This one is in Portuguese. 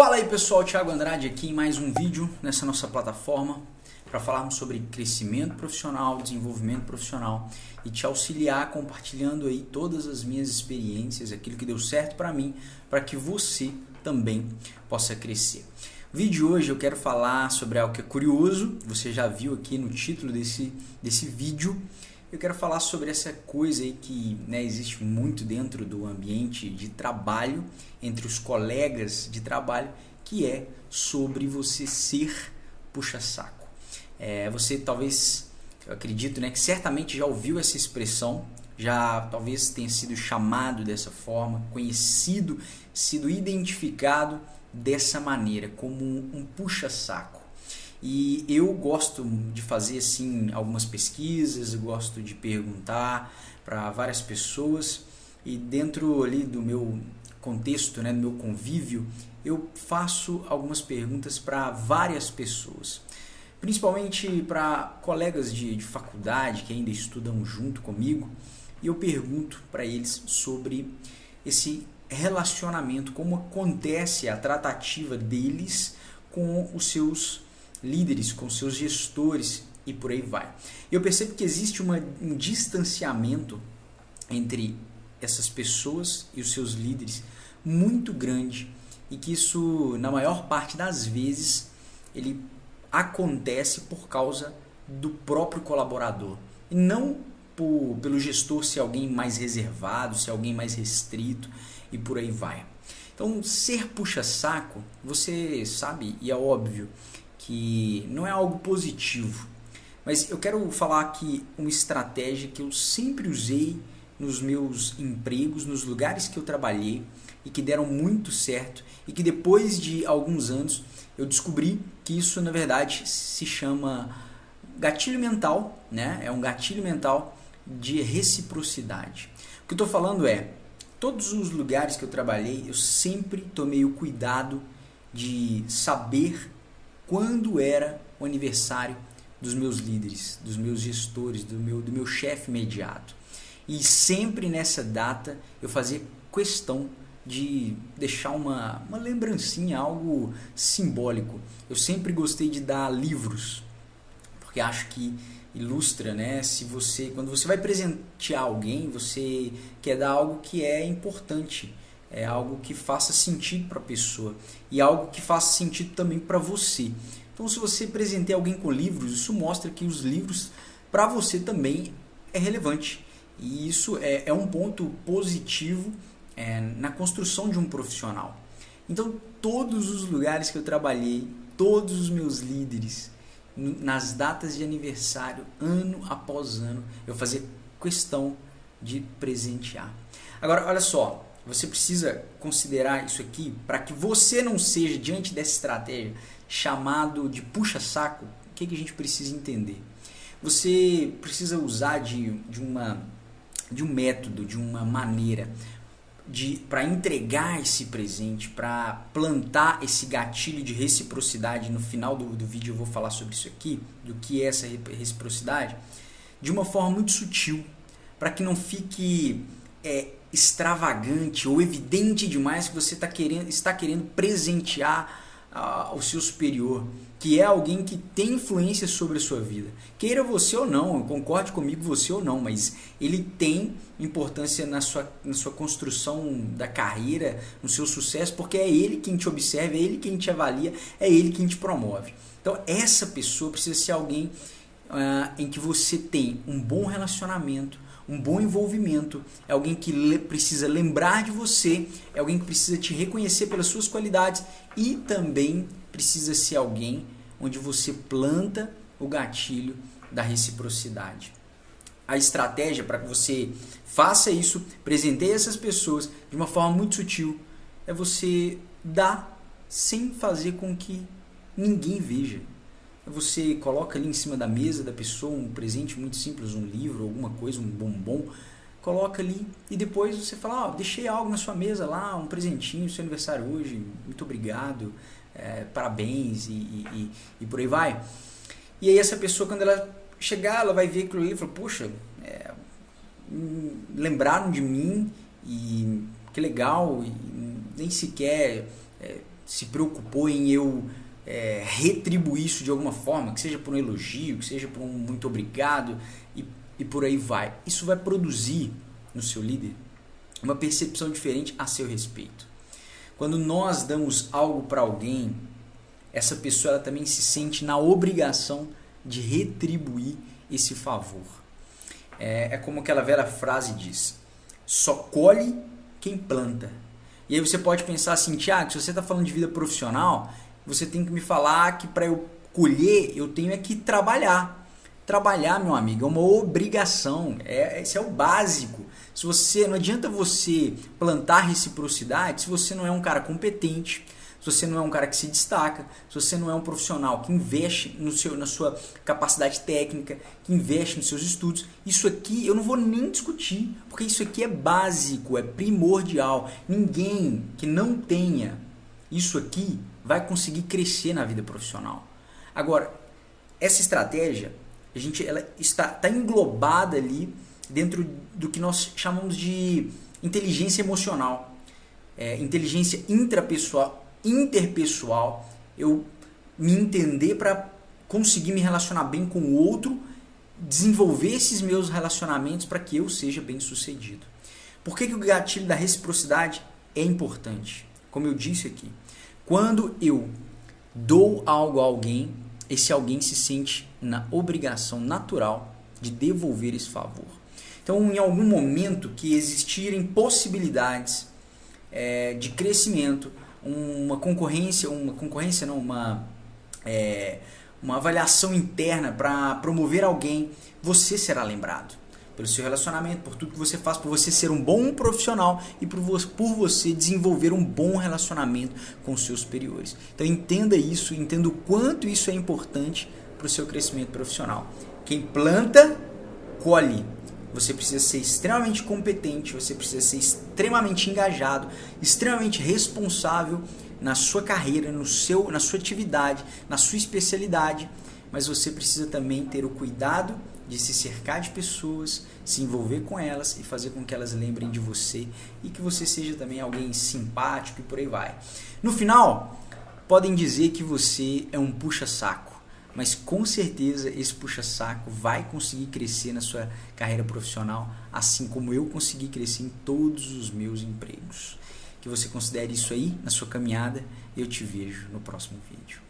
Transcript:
Fala aí pessoal, Thiago Andrade aqui em mais um vídeo nessa nossa plataforma para falarmos sobre crescimento profissional, desenvolvimento profissional e te auxiliar compartilhando aí todas as minhas experiências, aquilo que deu certo para mim, para que você também possa crescer. No vídeo de hoje eu quero falar sobre algo que é curioso, você já viu aqui no título desse, desse vídeo. Eu quero falar sobre essa coisa aí que né, existe muito dentro do ambiente de trabalho, entre os colegas de trabalho, que é sobre você ser puxa-saco. É, você talvez, eu acredito né, que certamente já ouviu essa expressão, já talvez tenha sido chamado dessa forma, conhecido, sido identificado dessa maneira, como um puxa-saco. E eu gosto de fazer assim algumas pesquisas, gosto de perguntar para várias pessoas. E dentro ali do meu contexto, né, do meu convívio, eu faço algumas perguntas para várias pessoas, principalmente para colegas de, de faculdade que ainda estudam junto comigo, e eu pergunto para eles sobre esse relacionamento, como acontece a tratativa deles com os seus líderes, com seus gestores e por aí vai. Eu percebo que existe uma, um distanciamento entre essas pessoas e os seus líderes muito grande e que isso, na maior parte das vezes, ele acontece por causa do próprio colaborador e não por, pelo gestor ser alguém mais reservado, ser alguém mais restrito e por aí vai. Então, ser puxa-saco, você sabe, e é óbvio, que não é algo positivo. Mas eu quero falar aqui uma estratégia que eu sempre usei nos meus empregos, nos lugares que eu trabalhei e que deram muito certo e que depois de alguns anos eu descobri que isso na verdade se chama gatilho mental, né? É um gatilho mental de reciprocidade. O que eu estou falando é todos os lugares que eu trabalhei, eu sempre tomei o cuidado de saber quando era o aniversário dos meus líderes, dos meus gestores, do meu, do meu chefe imediato. E sempre nessa data eu fazia questão de deixar uma, uma lembrancinha, algo simbólico. Eu sempre gostei de dar livros, porque acho que ilustra, né? Se você, quando você vai presentear alguém, você quer dar algo que é importante, é algo que faça sentido para a pessoa e algo que faça sentido também para você. Então, se você presentear alguém com livros, isso mostra que os livros para você também é relevante e isso é, é um ponto positivo é, na construção de um profissional. Então, todos os lugares que eu trabalhei, todos os meus líderes, nas datas de aniversário, ano após ano, eu fazia questão de presentear. Agora, olha só, você precisa considerar isso aqui para que você não seja, diante dessa estratégia, chamado de puxa-saco. O que, que a gente precisa entender? Você precisa usar de, de, uma, de um método, de uma maneira para entregar esse presente, para plantar esse gatilho de reciprocidade. No final do, do vídeo eu vou falar sobre isso aqui, do que é essa reciprocidade, de uma forma muito sutil, para que não fique é, extravagante ou evidente demais que você tá querendo, está querendo presentear uh, o seu superior que é alguém que tem influência sobre a sua vida. Queira você ou não, concorde comigo você ou não, mas ele tem importância na sua, na sua construção da carreira, no seu sucesso, porque é ele quem te observa, é ele quem te avalia, é ele quem te promove. Então, essa pessoa precisa ser alguém uh, em que você tem um bom relacionamento, um bom envolvimento, é alguém que le precisa lembrar de você, é alguém que precisa te reconhecer pelas suas qualidades e também precisa ser alguém onde você planta o gatilho da reciprocidade. A estratégia para que você faça isso, presenteie essas pessoas de uma forma muito sutil, é você dar sem fazer com que ninguém veja. Você coloca ali em cima da mesa da pessoa um presente muito simples, um livro, alguma coisa, um bombom, coloca ali e depois você fala, oh, deixei algo na sua mesa lá, um presentinho, seu aniversário hoje, muito obrigado, é, parabéns e, e, e, por aí vai. E aí essa pessoa, quando ela chegar, ela vai ver aquilo ali e fala, poxa, é, lembraram de mim e que legal, e nem sequer é, se preocupou em eu é, retribuir isso de alguma forma, que seja por um elogio, que seja por um muito obrigado e, e por aí vai. Isso vai produzir no seu líder uma percepção diferente a seu respeito. Quando nós damos algo para alguém, essa pessoa ela também se sente na obrigação de retribuir esse favor. É, é como aquela velha frase diz: só colhe quem planta. E aí você pode pensar assim, Tiago, se você está falando de vida profissional, você tem que me falar que para eu colher eu tenho é que trabalhar. Trabalhar, meu amigo, é uma obrigação. É, esse é o básico. Se você não adianta você plantar reciprocidade se você não é um cara competente, se você não é um cara que se destaca, se você não é um profissional que investe no seu, na sua capacidade técnica, que investe nos seus estudos, isso aqui eu não vou nem discutir, porque isso aqui é básico, é primordial. Ninguém que não tenha isso aqui vai conseguir crescer na vida profissional. Agora, essa estratégia, a gente, ela está, está englobada ali dentro do que nós chamamos de inteligência emocional, é, inteligência intrapessoal, interpessoal, eu me entender para conseguir me relacionar bem com o outro, desenvolver esses meus relacionamentos para que eu seja bem sucedido. Por que, que o gatilho da reciprocidade é importante? Como eu disse aqui, quando eu dou algo a alguém, esse alguém se sente na obrigação natural de devolver esse favor. Então, em algum momento que existirem possibilidades é, de crescimento, uma concorrência, uma concorrência não, uma é, uma avaliação interna para promover alguém, você será lembrado pelo seu relacionamento, por tudo que você faz, por você ser um bom profissional e por você desenvolver um bom relacionamento com seus superiores. Então entenda isso, entenda o quanto isso é importante para o seu crescimento profissional. Quem planta, colhe. Você precisa ser extremamente competente, você precisa ser extremamente engajado, extremamente responsável na sua carreira, no seu, na sua atividade, na sua especialidade, mas você precisa também ter o cuidado de se cercar de pessoas, se envolver com elas e fazer com que elas lembrem de você e que você seja também alguém simpático e por aí vai. No final, podem dizer que você é um puxa-saco mas com certeza esse puxa-saco vai conseguir crescer na sua carreira profissional, assim como eu consegui crescer em todos os meus empregos. Que você considere isso aí na sua caminhada eu te vejo no próximo vídeo.